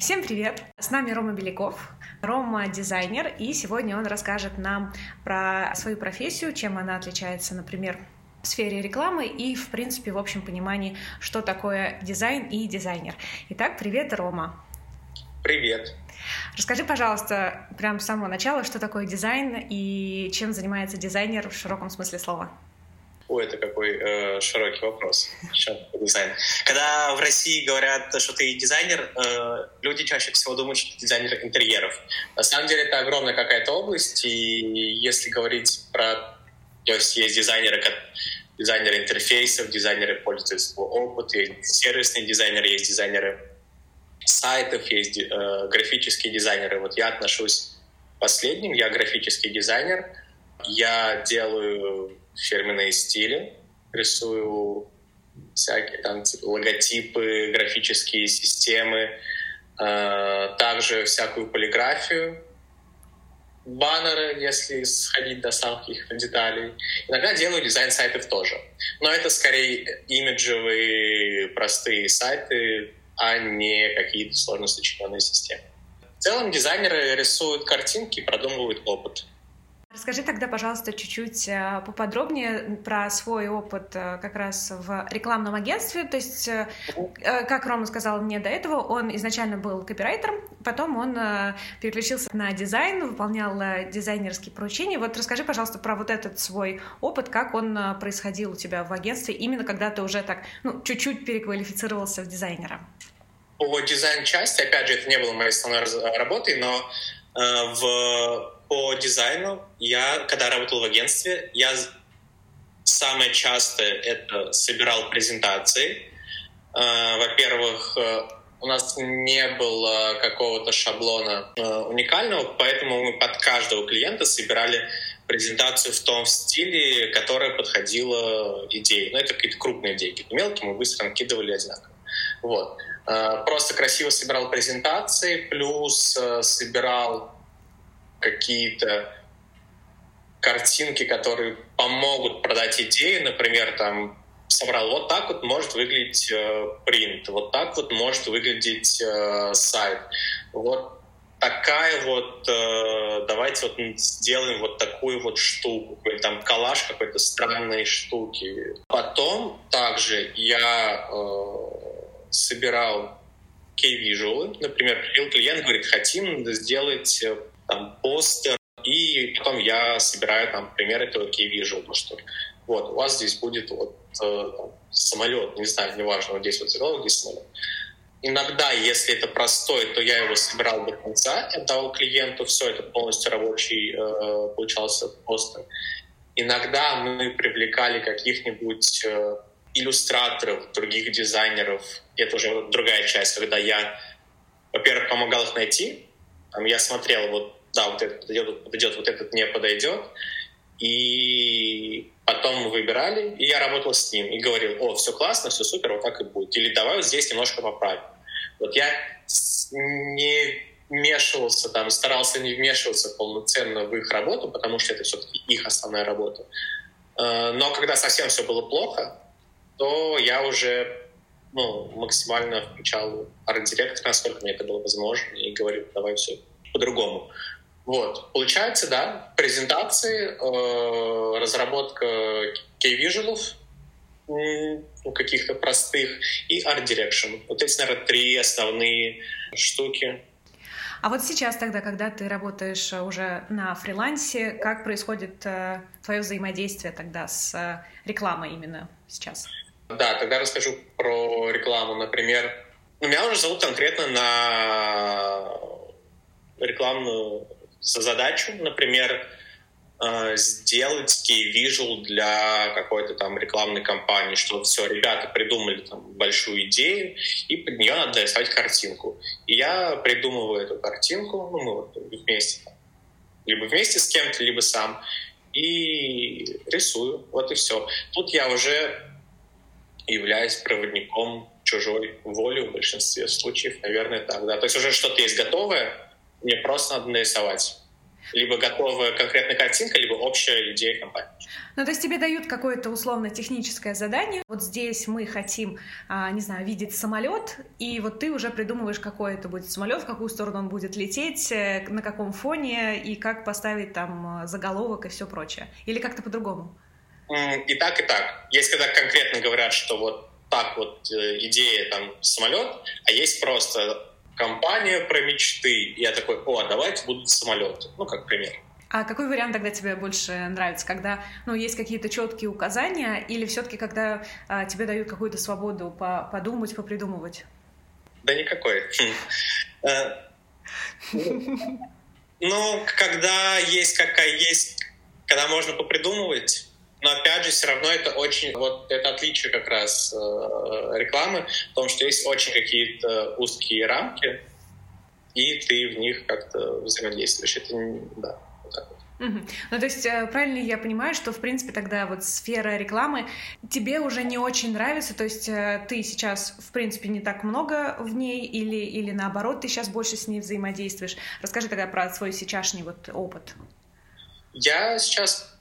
Всем привет! С нами Рома Беляков. Рома — дизайнер, и сегодня он расскажет нам про свою профессию, чем она отличается, например, в сфере рекламы и, в принципе, в общем понимании, что такое дизайн и дизайнер. Итак, привет, Рома. Привет. Расскажи, пожалуйста, прямо с самого начала, что такое дизайн и чем занимается дизайнер в широком смысле слова. Ой, это какой э, широкий вопрос. дизайн. Когда в России говорят, что ты дизайнер, э, люди чаще всего думают, что ты дизайнер интерьеров. На самом деле это огромная какая-то область, и если говорить про... То есть есть дизайнеры, как дизайнеры интерфейсов, дизайнеры пользовательского опыта, есть сервисные дизайнеры, есть дизайнеры сайтов, есть э, графические дизайнеры. Вот я отношусь к последним, я графический дизайнер. Я делаю фирменные стили, рисую всякие там типа, логотипы, графические системы, э, также всякую полиграфию, баннеры, если сходить до самых их деталей. Иногда делаю дизайн сайтов тоже. Но это скорее имиджевые простые сайты, а не какие-то сложно сочиненные системы. В целом дизайнеры рисуют картинки, продумывают опыт. Расскажи тогда, пожалуйста, чуть-чуть э, поподробнее про свой опыт э, как раз в рекламном агентстве. То есть, э, как Рома сказал мне до этого, он изначально был копирайтером, потом он переключился на дизайн, выполнял дизайнерские поручения. Вот расскажи, пожалуйста, про вот этот свой опыт, как он происходил у тебя в агентстве, именно когда ты уже так, ну, чуть-чуть переквалифицировался в дизайнера. По дизайн-части, опять же, это не было моей основной работой, но э, в по дизайну я, когда работал в агентстве, я самое частое это собирал презентации. А, во-первых, э, у нас не было какого-то шаблона э, уникального, поэтому мы под каждого клиента собирали презентацию в том стиле, которая подходила идее. Ну, это какие-то крупные идеи, какие-то мелкие, мы быстро накидывали одинаково. Вот. Э, просто красиво собирал презентации, плюс собирал какие-то картинки, которые помогут продать идею, например, там собрал вот так вот может выглядеть э, принт, вот так вот может выглядеть э, сайт, вот такая вот, э, давайте вот сделаем вот такую вот штуку, там коллаж какой-то странной штуки. Потом также я э, собирал кей-визуалы, например, клиент, говорит, хотим сделать э, там, постер, и потом я собираю там примеры этого key-visual, что вот, у вас здесь будет вот э, самолет, не знаю, неважно, вот здесь вот заголовок, здесь самолет. Иногда, если это простой, то я его собирал до конца, отдал клиенту, все, это полностью рабочий э, получался постер. Иногда мы привлекали каких-нибудь э, иллюстраторов, других дизайнеров. Это уже другая часть, когда я, во-первых, помогал их найти. Там я смотрел, вот да, вот этот подойдет, подойдет, вот этот не подойдет. И потом мы выбирали, и я работал с ним и говорил, о, все классно, все супер, вот так и будет. Или давай вот здесь немножко поправим. Вот я не вмешивался, там, старался не вмешиваться полноценно в их работу, потому что это все-таки их основная работа. Э, но когда совсем все было плохо, то я уже ну, максимально включал арт-директора, насколько мне это было возможно, и говорил, давай все по-другому. Вот. Получается, да, презентации, э, разработка key-visuals, ну, каких-то простых, и Art Direction. Вот эти, наверное, три основные штуки. А вот сейчас тогда, когда ты работаешь уже на фрилансе, как происходит э, твое взаимодействие тогда с э, рекламой именно сейчас? Да, тогда расскажу про рекламу. Например, ну, меня уже зовут конкретно на рекламную задачу, например, э, сделать key-visual для какой-то там рекламной кампании, что все, ребята придумали там большую идею, и под нее надо рисовать картинку. И я придумываю эту картинку, ну, мы вот вместе, либо вместе с кем-то, либо сам, и рисую, вот и все. Тут я уже являюсь проводником чужой воли в большинстве случаев, наверное, так, да. То есть уже что-то есть готовое, мне просто надо нарисовать. либо готовая конкретная картинка, либо общая идея компании. Ну, то есть тебе дают какое-то условно-техническое задание. Вот здесь мы хотим, а, не знаю, видеть самолет, и вот ты уже придумываешь, какой это будет самолет, в какую сторону он будет лететь, э, на каком фоне, и как поставить там заголовок и все прочее. Или как-то по-другому? И так, и так. Есть когда конкретно говорят, что вот так вот э, идея там самолет, а есть просто компания про мечты. Я такой, о, а давайте будут самолеты. Ну, как пример. А какой вариант тогда тебе больше нравится, когда ну, есть какие-то четкие указания, или все-таки когда а, тебе дают какую-то свободу по подумать, попридумывать? Да никакой. Э, ну, когда есть какая есть, когда можно попридумывать, но опять же, все равно это очень, вот это отличие как раз э, рекламы, в том, что есть очень какие-то узкие рамки, и ты в них как-то взаимодействуешь. Это, да, вот так вот. Угу. Ну, то есть, э, правильно я понимаю, что, в принципе, тогда вот сфера рекламы тебе уже не очень нравится, то есть э, ты сейчас, в принципе, не так много в ней, или, или наоборот, ты сейчас больше с ней взаимодействуешь. Расскажи тогда про свой сейчасшний вот опыт. Я сейчас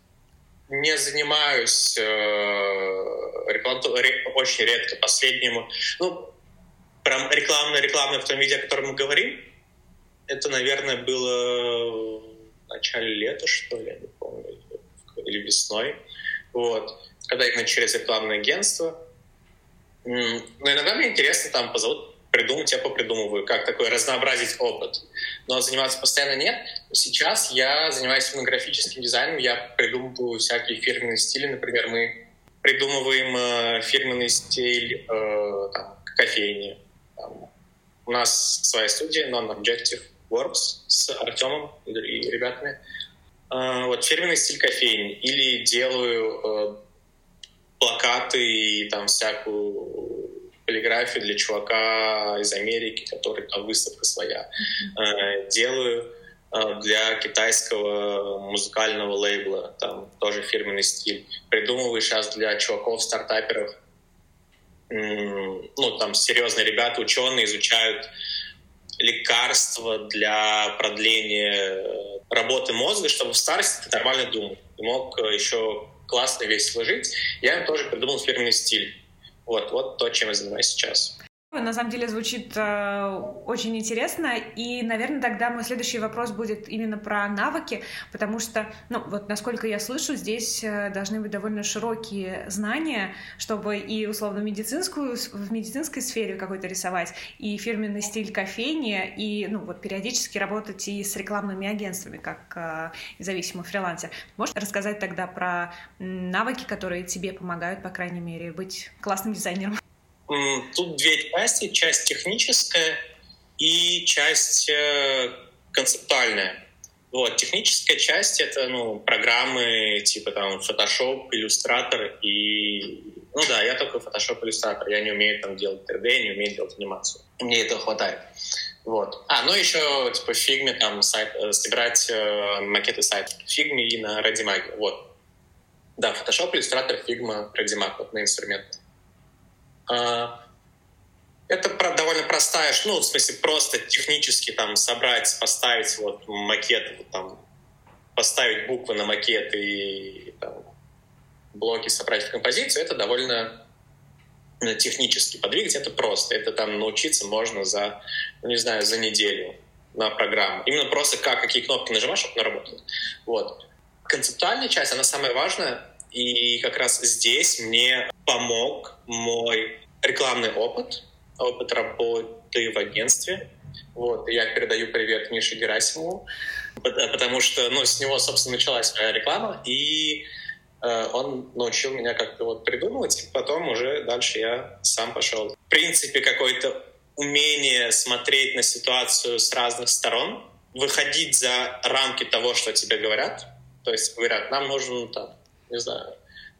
не занимаюсь э, рекламой очень редко последнему. Ну, прям рекламно-рекламно в том виде, о котором мы говорим, это, наверное, было в начале лета, что ли, я не помню, или весной. Вот. Когда именно через рекламное агентство. Но иногда мне интересно, там позовут придумать, я попридумываю, как такой разнообразить опыт. Но заниматься постоянно нет. Сейчас я занимаюсь этнографическим дизайном, я придумываю всякие фирменные стили. Например, мы придумываем э, фирменный стиль э, там, кофейни. Там, у нас своя студия Non-Objective Works с Артемом и ребятами. Э, вот фирменный стиль кофейни. Или делаю э, плакаты и там всякую полиграфию для чувака из Америки, который там выставка своя. Mm-hmm. Делаю э, для китайского музыкального лейбла, там тоже фирменный стиль. Придумываю сейчас для чуваков, стартаперов. Ну, там серьезные ребята, ученые изучают лекарства для продления э, работы мозга, чтобы в старости ты нормально думал. И мог еще классно весело жить. Я им тоже придумал фирменный стиль. Вот, вот то, чем я занимаюсь сейчас. На самом деле звучит э, очень интересно, и, наверное, тогда мой следующий вопрос будет именно про навыки, потому что, ну, вот насколько я слышу, здесь э, должны быть довольно широкие знания, чтобы и условно медицинскую в медицинской сфере какой-то рисовать, и фирменный стиль кофейни, и, ну, вот периодически работать и с рекламными агентствами, как э, независимый фрилансер. Можешь рассказать тогда про навыки, которые тебе помогают, по крайней мере, быть классным дизайнером? Тут две части. Часть техническая и часть э, концептуальная. Вот, техническая часть — это, ну, программы типа там Photoshop, Illustrator и... Ну да, я только Photoshop, Illustrator. Я не умею там делать 3D, не умею делать анимацию. Мне этого хватает. Вот. А, ну еще типа Figma там сайт, э, собирать э, макеты сайта в Figma и на Readymag. Вот. Да, Photoshop, Illustrator, Figma, Readymag, вот на инструменты. А, это довольно простая, ну, в смысле, просто технически там собрать, поставить вот макет, вот, там, поставить буквы на макет и там, блоки собрать в композицию, это довольно ну, технически подвигать, это просто. Это там научиться можно за, ну, не знаю, за неделю на программу. Именно просто как, какие кнопки нажимаешь, чтобы она работала. Вот. Концептуальная часть, она самая важная, и как раз здесь мне помог мой рекламный опыт, опыт работы в агентстве. Вот, я передаю привет Мише Герасимову, потому что, ну, с него, собственно, началась моя реклама, и э, он научил меня как-то вот придумывать, и потом уже дальше я сам пошел. В принципе, какое-то умение смотреть на ситуацию с разных сторон, выходить за рамки того, что тебе говорят. То есть говорят, нам нужен там, не знаю,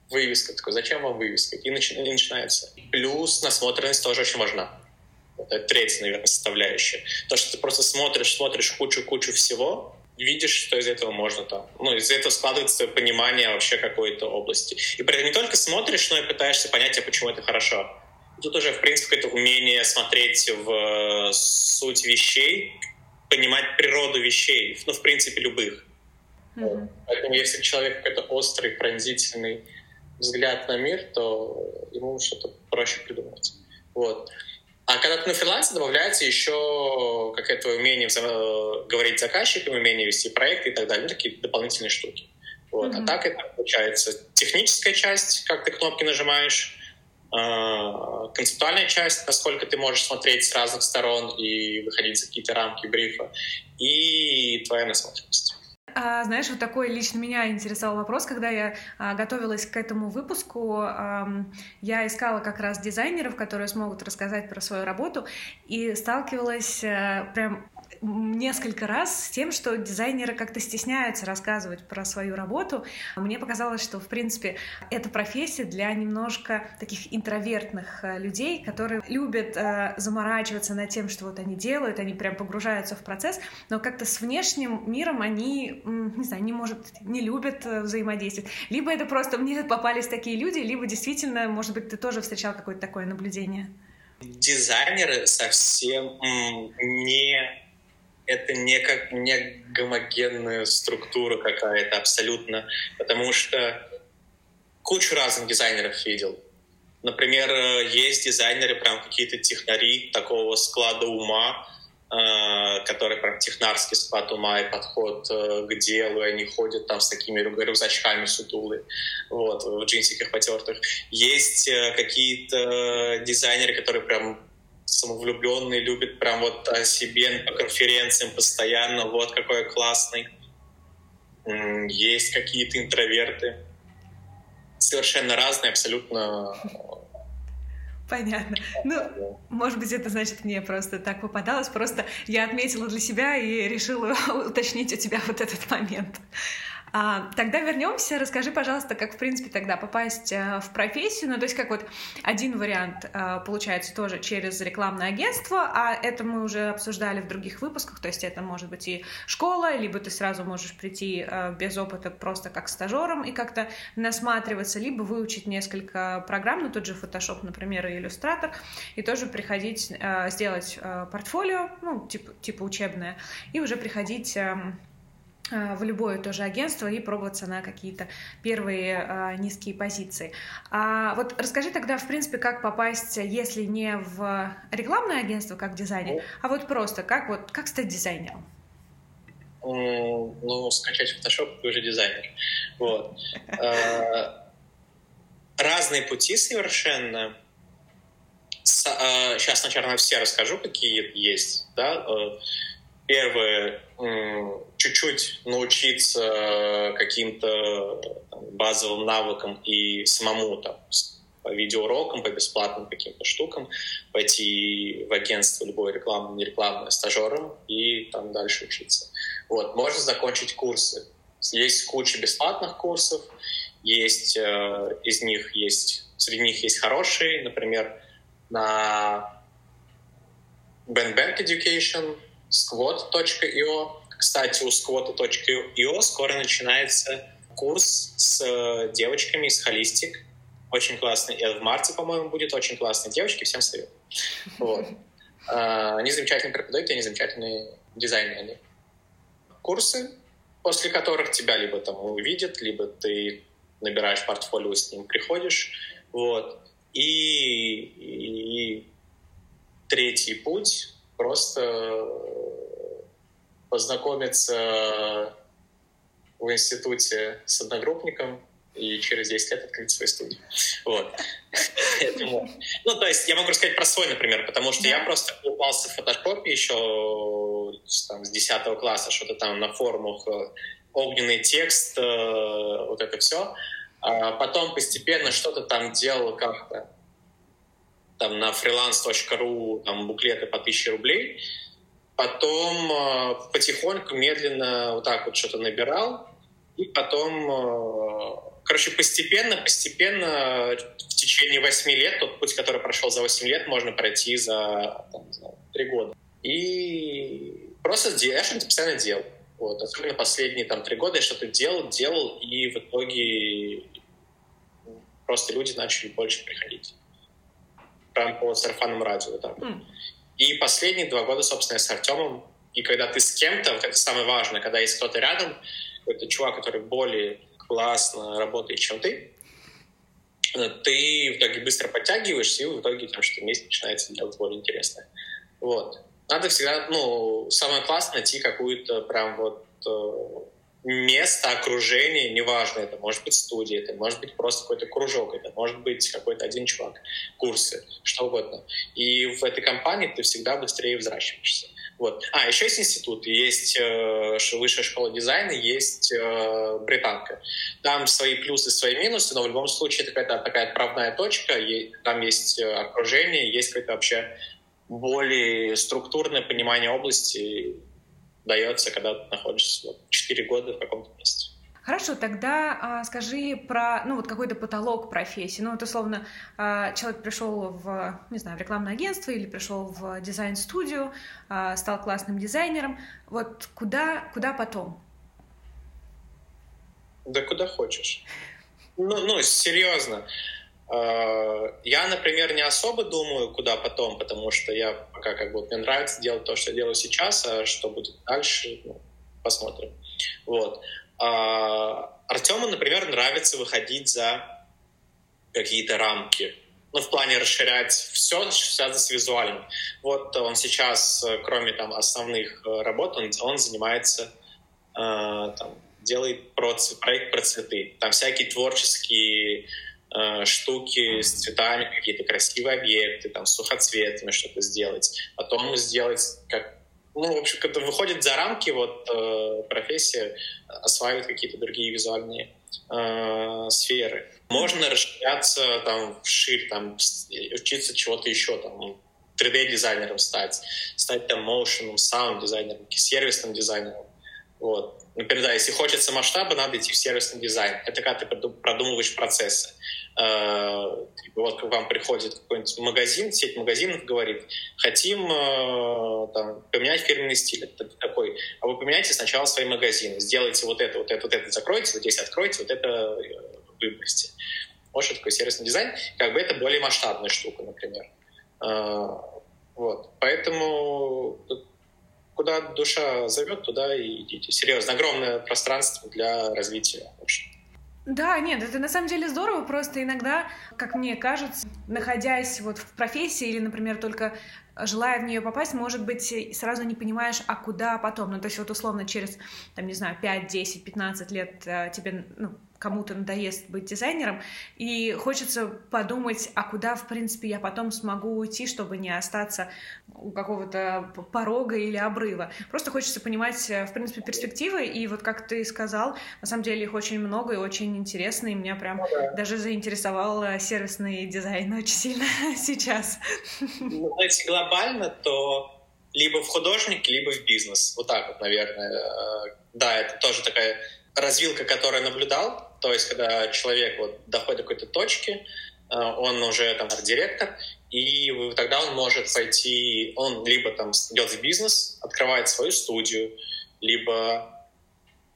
вывеска. Такой, зачем вам вывеска? И, начи- и начинается. Плюс насмотренность тоже очень важна. Это третья, наверное, составляющая. То, что ты просто смотришь, смотришь кучу-кучу всего, видишь, что из этого можно там. Ну, из этого складывается понимание вообще какой-то области. И при этом не только смотришь, но и пытаешься понять, а почему это хорошо. Тут уже, в принципе, это умение смотреть в суть вещей, понимать природу вещей, ну, в принципе, любых. Mm-hmm. Поэтому если человек какой-то острый, пронзительный взгляд на мир, то ему что-то проще придумать. Вот. А когда ты на фрилансе, добавляется еще какое-то умение говорить с заказчиком, умение вести проекты и так далее, ну, такие дополнительные штуки. Вот. Mm-hmm. А так это получается техническая часть, как ты кнопки нажимаешь, а, концептуальная часть, насколько ты можешь смотреть с разных сторон и выходить за какие-то рамки брифа, и твоя насмотренность. А, знаешь, вот такой лично меня интересовал вопрос, когда я а, готовилась к этому выпуску, а, я искала как раз дизайнеров, которые смогут рассказать про свою работу, и сталкивалась а, прям несколько раз с тем, что дизайнеры как-то стесняются рассказывать про свою работу. Мне показалось, что, в принципе, эта профессия для немножко таких интровертных э, людей, которые любят э, заморачиваться над тем, что вот они делают, они прям погружаются в процесс, но как-то с внешним миром они, не знаю, не может, не любят э, взаимодействовать. Либо это просто мне попались такие люди, либо действительно, может быть, ты тоже встречал какое-то такое наблюдение. Дизайнеры совсем не это не как не гомогенная структура какая-то абсолютно, потому что кучу разных дизайнеров видел. Например, есть дизайнеры, прям какие-то технари такого склада ума, э, который прям технарский склад ума и подход э, к делу, и они ходят там с такими рюкзачками сутулы, вот, в джинсиках потертых. Есть э, какие-то дизайнеры, которые прям самовлюбленный, любит прям вот о себе по конференциям постоянно, вот какой классный. Есть какие-то интроверты. Совершенно разные, абсолютно Понятно. Ну, может быть, это значит, мне просто так попадалось. Просто я отметила для себя и решила уточнить у тебя вот этот момент. А, тогда вернемся. Расскажи, пожалуйста, как, в принципе, тогда попасть а, в профессию. Ну, то есть, как вот один вариант а, получается тоже через рекламное агентство, а это мы уже обсуждали в других выпусках. То есть, это может быть и школа, либо ты сразу можешь прийти а, без опыта просто как стажером и как-то насматриваться, либо выучить несколько программ, ну, тот же Photoshop, например, и Illustrator, и тоже приходить, а, сделать а, портфолио, ну, типа, типа учебное, и уже приходить а, в любое тоже агентство и пробоваться на какие-то первые э, низкие позиции. А вот расскажи тогда, в принципе, как попасть, если не в рекламное агентство как дизайнер, а вот просто как вот как стать дизайнером? Ну, скачать Photoshop, ты уже дизайнер. Вот. Э, разные пути совершенно. Сейчас, наверное, все расскажу, какие есть. Да? Первое чуть-чуть научиться каким-то базовым навыкам и самому там, по видеоурокам, по бесплатным каким-то штукам, пойти в агентство любое рекламное, нерекламное, стажером и там дальше учиться. Вот, можно закончить курсы. Есть куча бесплатных курсов, есть э, из них есть, среди них есть хорошие, например, на BandBank Education, squat.io, кстати, у squat.io скоро начинается курс с э, девочками из Holistic. Очень классный. И в марте, по-моему, будет очень классные девочки. Всем совет. Вот. А, они замечательно преподают, и они замечательные дизайнеры. Курсы, после которых тебя либо там увидят, либо ты набираешь портфолио, с ним приходишь. Вот. И, и, и третий путь просто познакомиться в институте с одногруппником и через 10 лет открыть свою студию. Вот. Ну, то есть я могу рассказать про свой, например, потому что я просто упался в фотошопе еще с 10 класса, что-то там на форумах, э, огненный текст, э, вот это все. А потом постепенно что-то там делал как-то там на freelance.ru там буклеты по 1000 рублей. Потом э, потихоньку, медленно вот так вот что-то набирал. И потом, э, короче, постепенно, постепенно в течение восьми лет, тот путь, который прошел за восемь лет, можно пройти за, там, 3 года. И просто я что-то постоянно делал. Вот. Особенно последние там три года я что-то делал, делал, и в итоге просто люди начали больше приходить. Прям по сарафанному радио. Так. Mm. И последние два года, собственно, с Артемом. И когда ты с кем-то, вот это самое важное, когда есть кто-то рядом, какой-то чувак, который более классно работает, чем ты, э, ты в итоге быстро подтягиваешься, и в итоге там что-то вместе начинается делать более интересное. Вот. Надо всегда, ну, самое классное найти какую-то прям вот э, место, окружение, неважно, это может быть студия, это может быть просто какой-то кружок, это может быть какой-то один чувак, курсы, что угодно. И в этой компании ты всегда быстрее взращиваешься. Вот. А, еще есть институт, есть э, высшая школа дизайна, есть э, британка. Там свои плюсы, свои минусы, но в любом случае это какая-то такая отправная точка, там есть э, окружение, есть какое-то вообще более структурное понимание области, дается, когда ты находишься вот, 4 года в каком-то месте. Хорошо, тогда а, скажи про, ну, вот какой-то потолок профессии. Ну, вот, условно, а, человек пришел в, не знаю, в рекламное агентство или пришел в дизайн-студию, а, стал классным дизайнером. Вот куда, куда потом? Да куда хочешь. Ну, ну серьезно. Э, я, например, не особо думаю, куда потом, потому что я пока как бы мне нравится делать то, что я делаю сейчас, а что будет дальше, ну, посмотрим. Вот. А Артему, например, нравится выходить за какие-то рамки. Ну, в плане расширять все, что связано с визуальным. Вот он сейчас, кроме там основных э, работ, он, он занимается, э, там, делает про, проект про цветы. Там всякие творческие Э, штуки с цветами, какие-то красивые объекты, там, с сухоцветами что-то сделать. Потом сделать как ну, в общем, когда выходит за рамки вот э, профессия, осваивает какие-то другие визуальные э, сферы. Можно расширяться там вширь, там, учиться чего-то еще, там, 3D-дизайнером стать, стать там motion, саунд-дизайнером, сервисным дизайнером. Вот. Например, да, если хочется масштаба, надо идти в сервисный дизайн. Это когда ты продумываешь процессы. Э, вот к вам приходит какой-нибудь магазин, сеть магазинов говорит, хотим э, там, поменять фирменный стиль. Это такой, а вы поменяйте сначала свои магазины, сделайте вот это, вот это, вот это закройте, вот здесь откройте, вот это э, выбросьте. Вот что такое сервисный дизайн. Как бы это более масштабная штука, например. Вот. Поэтому куда душа зовет, туда и идите. Серьезно, огромное пространство для развития. Вообще. Да, нет, это на самом деле здорово, просто иногда, как мне кажется, находясь вот в профессии или, например, только желая в нее попасть, может быть, сразу не понимаешь, а куда потом. Ну, то есть вот условно через, там, не знаю, 5, 10, 15 лет э, тебе, ну, кому-то надоест быть дизайнером, и хочется подумать, а куда, в принципе, я потом смогу уйти, чтобы не остаться у какого-то порога или обрыва. Просто хочется понимать, э, в принципе, перспективы, и вот как ты сказал, на самом деле их очень много и очень интересно, и меня прям ну, даже заинтересовал э, сервисный дизайн очень сильно сейчас. Ну, если глобально, то либо в художник, либо в бизнес. Вот так вот, наверное. Э, да, это тоже такая развилка, которую я наблюдал, то есть, когда человек вот доходит до какой-то точки, э, он уже там директор, и тогда он может пойти, он либо там идет в бизнес, открывает свою студию, либо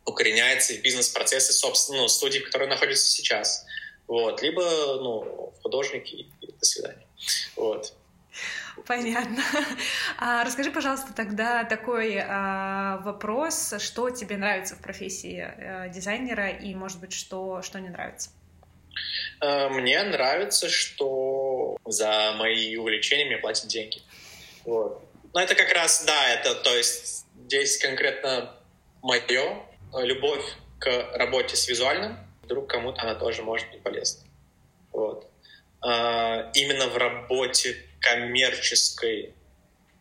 укореняется в бизнес-процессы собственно, ну, студии, которые находятся сейчас. Вот. Либо ну, в художники и до свидания. Вот. Понятно. А, расскажи, пожалуйста, тогда такой а, вопрос, что тебе нравится в профессии а, дизайнера и, может быть, что, что не нравится? Э, мне нравится, что за мои увлечения мне платят деньги. Вот. Но это как раз, да, это, то есть здесь конкретно мое, любовь к работе с визуальным, вдруг кому-то она тоже может быть полезна. Вот. А, именно в работе коммерческой.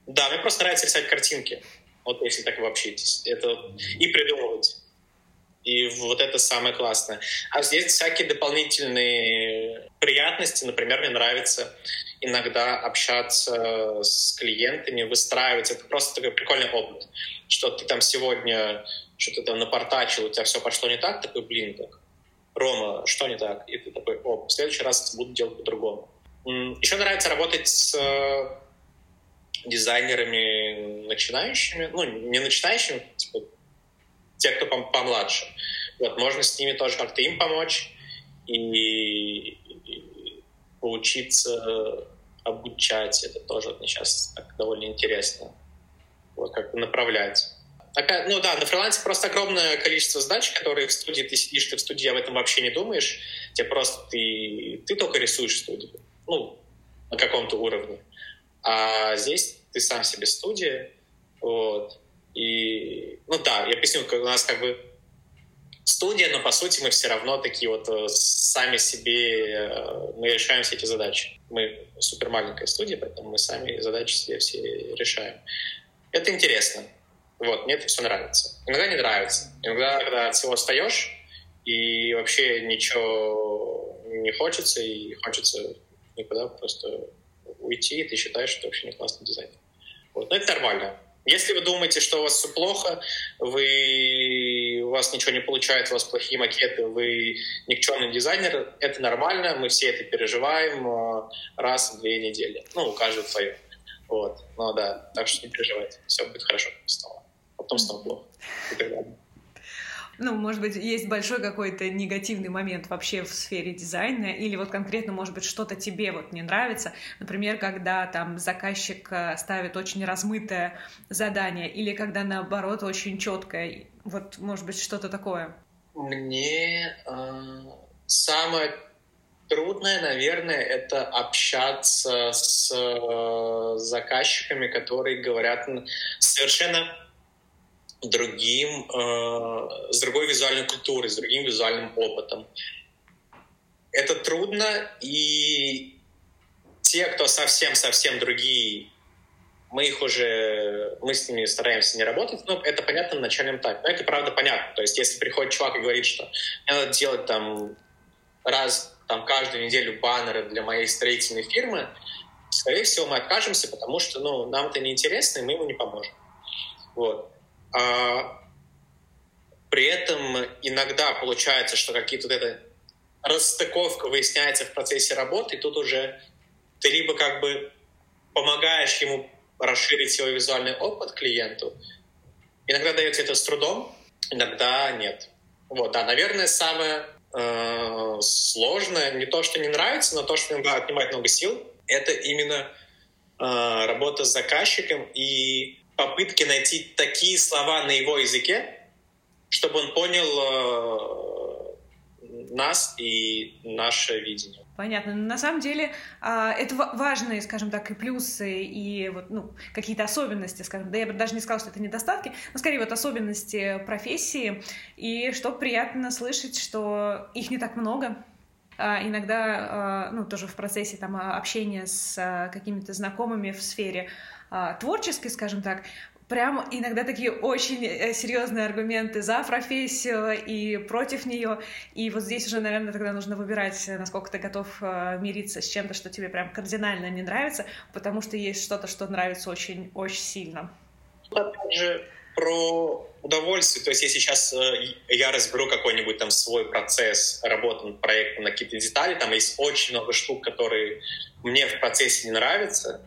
Да, мне просто нравится рисовать картинки. Вот если так общаетесь. Это и придумывать. И вот это самое классное. А здесь всякие дополнительные приятности. Например, мне нравится иногда общаться с клиентами, выстраивать. Это просто такой прикольный опыт. Что ты там сегодня что-то там напортачил, у тебя все пошло не так, такой, блин, так, Рома, что не так? И ты такой, о, в следующий раз буду делать по-другому. Еще нравится работать с э, дизайнерами начинающими, ну, не начинающими, типа, те, кто помладше. Вот, можно с ними тоже как-то им помочь и, и поучиться обучать. Это тоже сейчас так довольно интересно. Вот, как направлять. Опять, ну да, на фрилансе просто огромное количество задач, которые в студии ты сидишь, ты в студии об этом вообще не думаешь. Тебе просто ты, ты только рисуешь студию. Ну, на каком-то уровне. А здесь ты сам себе студия. Вот. И, ну да, я объясню, у нас как бы студия, но по сути мы все равно такие вот э, сами себе, э, мы решаем все эти задачи. Мы супер маленькая студия, поэтому мы сами задачи себе все решаем. Это интересно. Вот, мне это все нравится. Иногда не нравится. Иногда, когда от всего встаешь, и вообще ничего не хочется, и хочется никуда просто уйти, и ты считаешь, что вообще не классный дизайн. Вот. Но это нормально. Если вы думаете, что у вас все плохо, вы, у вас ничего не получается, у вас плохие макеты, вы никчемный дизайнер, это нормально, мы все это переживаем а, раз в две недели. Ну, у каждого свое. Вот. Ну да, так что не переживайте, все будет хорошо снова потом стало плохо и так далее. Ну, может быть, есть большой какой-то негативный момент вообще в сфере дизайна, или вот конкретно, может быть, что-то тебе вот не нравится, например, когда там заказчик э, ставит очень размытое задание, или когда наоборот очень четкое, вот, может быть, что-то такое. Мне э, самое трудное, наверное, это общаться с э, заказчиками, которые говорят совершенно другим, э, с другой визуальной культурой, с другим визуальным опытом. Это трудно, и те, кто совсем-совсем другие, мы их уже, мы с ними стараемся не работать, но это понятно на начальном этапе. Но это правда понятно. То есть если приходит чувак и говорит, что мне надо делать там раз там, каждую неделю баннеры для моей строительной фирмы, скорее всего, мы откажемся, потому что ну, нам это неинтересно, и мы ему не поможем. Вот. А, при этом иногда получается, что какие-то вот эта расстыковка выясняется в процессе работы, и тут уже ты либо как бы помогаешь ему расширить свой визуальный опыт клиенту. Иногда дается это с трудом, иногда нет. Вот, да, наверное, самое э, сложное, не то, что не нравится, но то, что иногда отнимает много сил, это именно э, работа с заказчиком и попытки найти такие слова на его языке, чтобы он понял э, нас и наше видение. Понятно. На самом деле а, это важные, скажем так, и плюсы, и вот, ну, какие-то особенности, скажем, да я бы даже не сказала, что это недостатки, но скорее вот особенности профессии, и что приятно слышать, что их не так много, иногда, а, ну, тоже в процессе там общения с какими-то знакомыми в сфере а, творческой, скажем так, прям иногда такие очень э, серьезные аргументы за профессию и против нее. И вот здесь уже, наверное, тогда нужно выбирать, насколько ты готов мириться с чем-то, что тебе прям кардинально не нравится, потому что есть что-то, что нравится очень-очень сильно. Опять же, про удовольствие. То есть, если сейчас э, я разберу какой-нибудь там свой процесс работы над проектом на какие-то детали, там есть очень много штук, которые мне в процессе не нравятся,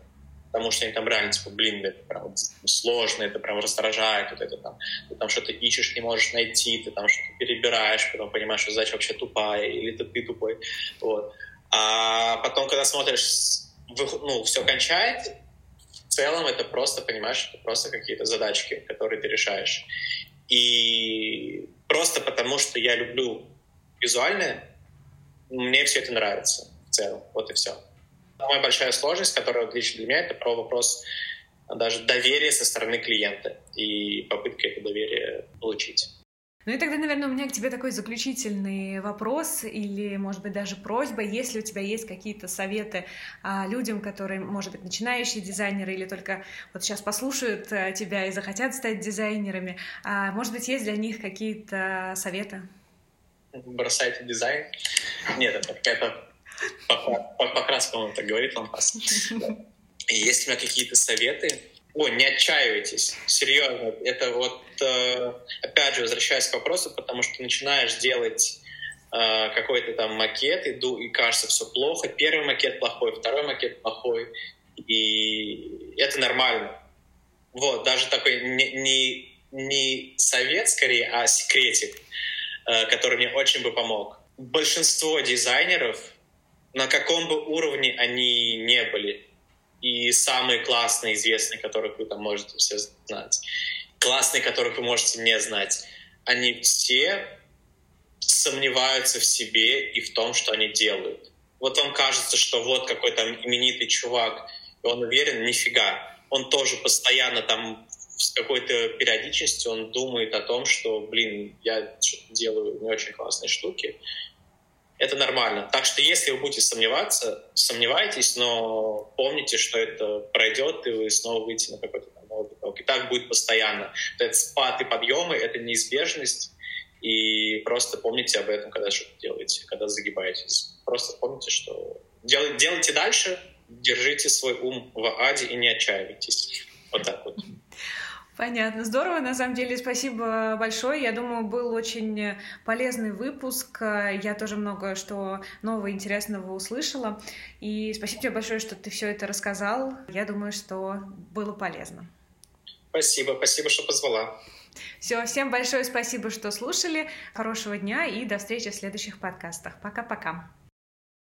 потому что они там реально, типа, блин, это прям сложно, это прям раздражает, вот это там, ты там что-то ищешь, не можешь найти, ты там что-то перебираешь, потом понимаешь, что задача вообще тупая, или это ты тупой, вот. А потом, когда смотришь, ну, все кончает, целом это просто, понимаешь, это просто какие-то задачки, которые ты решаешь. И просто потому, что я люблю визуальное, мне все это нравится в целом. Вот и все. Самая большая сложность, которая лично для меня, это про вопрос даже доверия со стороны клиента и попытка это доверие получить. Ну и тогда, наверное, у меня к тебе такой заключительный вопрос или, может быть, даже просьба, если у тебя есть какие-то советы а, людям, которые, может быть, начинающие дизайнеры или только вот сейчас послушают а, тебя и захотят стать дизайнерами, а, может быть, есть для них какие-то советы? Бросайте дизайн. Нет, это какая-то Покрас, по-моему, так говорит Лампас. И есть у меня какие-то советы, о, не отчаивайтесь, серьезно. Это вот, э, опять же, возвращаясь к вопросу, потому что начинаешь делать э, какой-то там макет, иду, и кажется, все плохо. Первый макет плохой, второй макет плохой. И это нормально. Вот, даже такой не, не, не совет, скорее, а секретик, э, который мне очень бы помог. Большинство дизайнеров на каком бы уровне они не были. И самые классные, известные, которых вы там можете все знать. классные, которых вы можете не знать, они все сомневаются в себе и в том, что они делают. Вот вам кажется, что вот какой то именитый чувак, и он уверен, нифига. Он тоже постоянно там с какой-то периодичностью он думает о том, что, блин, я делаю не очень классные штуки. Это нормально. Так что если вы будете сомневаться, сомневайтесь, но помните, что это пройдет, и вы снова выйдете на какой-то новый поток. И так будет постоянно. Это спад и подъемы — это неизбежность, и просто помните об этом, когда что-то делаете, когда загибаетесь. Просто помните, что дел, делайте дальше, держите свой ум в аде и не отчаивайтесь. Вот так вот. Понятно, здорово, на самом деле, спасибо большое. Я думаю, был очень полезный выпуск. Я тоже много что нового интересного услышала. И спасибо тебе большое, что ты все это рассказал. Я думаю, что было полезно. Спасибо, спасибо, что позвала. Все, всем большое спасибо, что слушали. Хорошего дня и до встречи в следующих подкастах. Пока-пока.